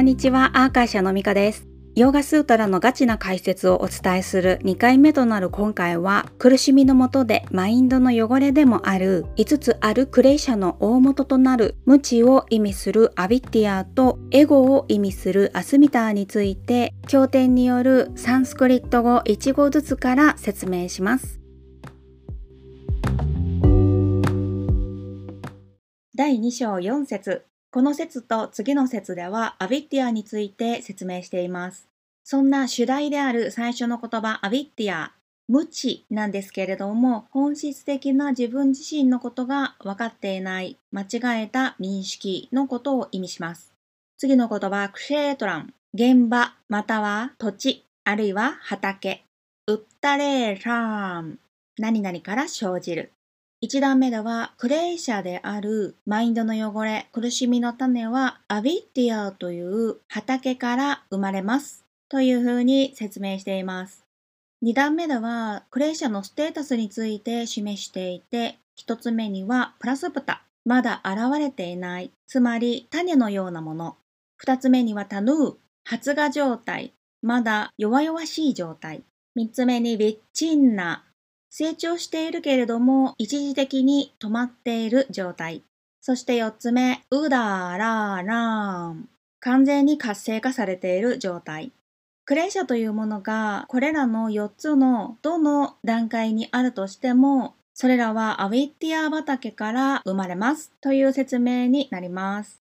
こんにちは、アーカーシャのミカです。ヨーガスートラのガチな解説をお伝えする2回目となる今回は苦しみのもとでマインドの汚れでもある5つあるクレイシャの大元となる無知を意味するアビティアとエゴを意味するアスミターについて経典によるサンスクリット語1語ずつから説明します。第2章4節この説と次の説ではアビッティアについて説明しています。そんな主題である最初の言葉アビッティア、無知なんですけれども、本質的な自分自身のことが分かっていない、間違えた認識のことを意味します。次の言葉、クシェートラン、現場、または土地、あるいは畑、ウッタレーラーン、何々から生じる。一段目では、クレイシャであるマインドの汚れ、苦しみの種はアビティアという畑から生まれます。というふうに説明しています。二段目では、クレイシャのステータスについて示していて、一つ目にはプラスプタ、まだ現れていない、つまり種のようなもの。二つ目にはタヌー、発芽状態、まだ弱々しい状態。三つ目にビッチンナ、成長しているけれども一時的に止まっている状態。そして4つ目、うだららん。完全に活性化されている状態。クレイシャというものがこれらの4つのどの段階にあるとしてもそれらはアウィッティア畑から生まれますという説明になります。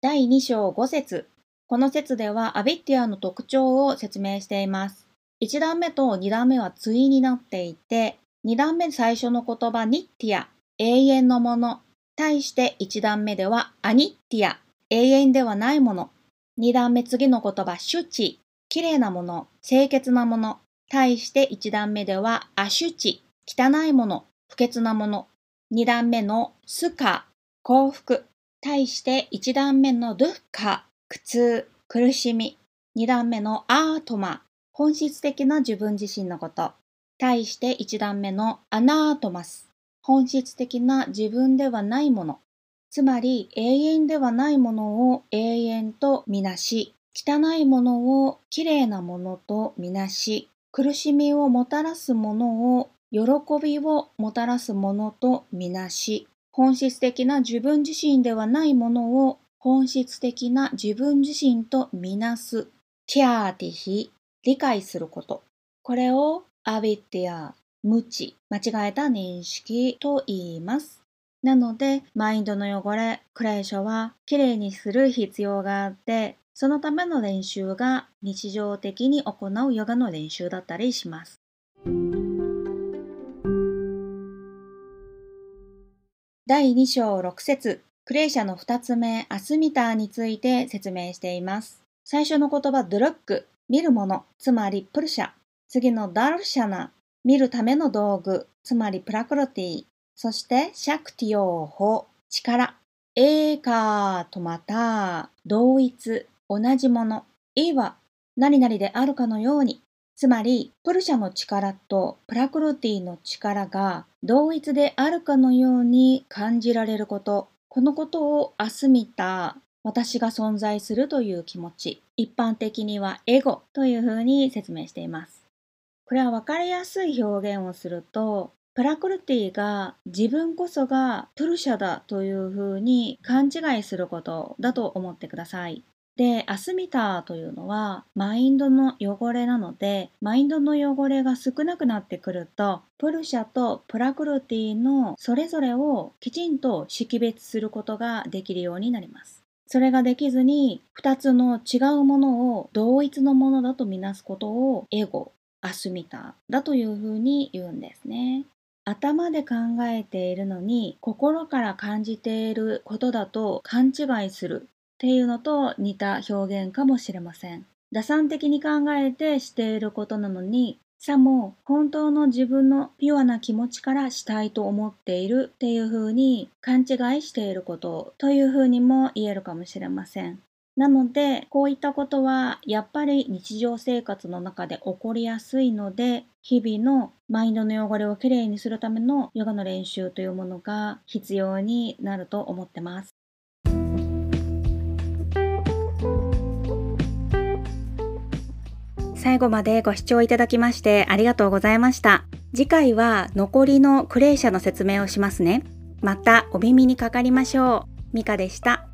第2章5節この説ではアビッティアの特徴を説明しています。1段目と2段目は対になっていて、2段目最初の言葉ニッティア、永遠のもの。対して1段目ではアニッティア、永遠ではないもの。2段目次の言葉シュチ、綺麗なもの、清潔なもの。対して1段目ではアシュチ、汚いもの、不潔なもの。2段目のスカ、幸福。対して1段目のドゥッカ、苦痛、苦しみ。二段目のアートマ、本質的な自分自身のこと。対して一段目のアナートマス、本質的な自分ではないもの。つまり永遠ではないものを永遠とみなし、汚いものをきれいなものとみなし、苦しみをもたらすものを喜びをもたらすものとみなし、本質的な自分自身ではないものを本質的な自分自身とみなす、キャーティヒ、理解すること。これをアビティア、無知、間違えた認識と言います。なので、マインドの汚れ、クレーショはきれいにする必要があって、そのための練習が日常的に行うヨガの練習だったりします。第2章6節クレイシャの二つ目、アスミターについて説明しています。最初の言葉、ドルック、見るもの、つまりプルシャ。次のダルシャナ、見るための道具、つまりプラクロティ。そして、シャクティオーホ、力。エーカーとまた、同一、同じもの。いは、何々であるかのように。つまり、プルシャの力とプラクロティの力が同一であるかのように感じられること。このことを明日見た私が存在するという気持ち、一般的にはエゴというふうに説明しています。これは分かりやすい表現をすると、プラクルティが自分こそがプルシャだというふうに勘違いすることだと思ってください。で、アスミターというのはマインドの汚れなので、マインドの汚れが少なくなってくると、プルシャとプラクルティのそれぞれをきちんと識別することができるようになります。それができずに、2つの違うものを同一のものだとみなすことをエゴ、アスミターだというふうに言うんですね。頭で考えているのに心から感じていることだと勘違いするっていうのと似た表現かもしれません。打算的に考えてしていることなのに、さも本当の自分のピュアな気持ちからしたいと思っているっていう風に勘違いしていることという風にも言えるかもしれません。なので、こういったことはやっぱり日常生活の中で起こりやすいので、日々のマインドの汚れをきれいにするためのヨガの練習というものが必要になると思ってます。最後までご視聴いただきましてありがとうございました。次回は残りのクレイ社の説明をしますね。またお耳にかかりましょう。ミカでした。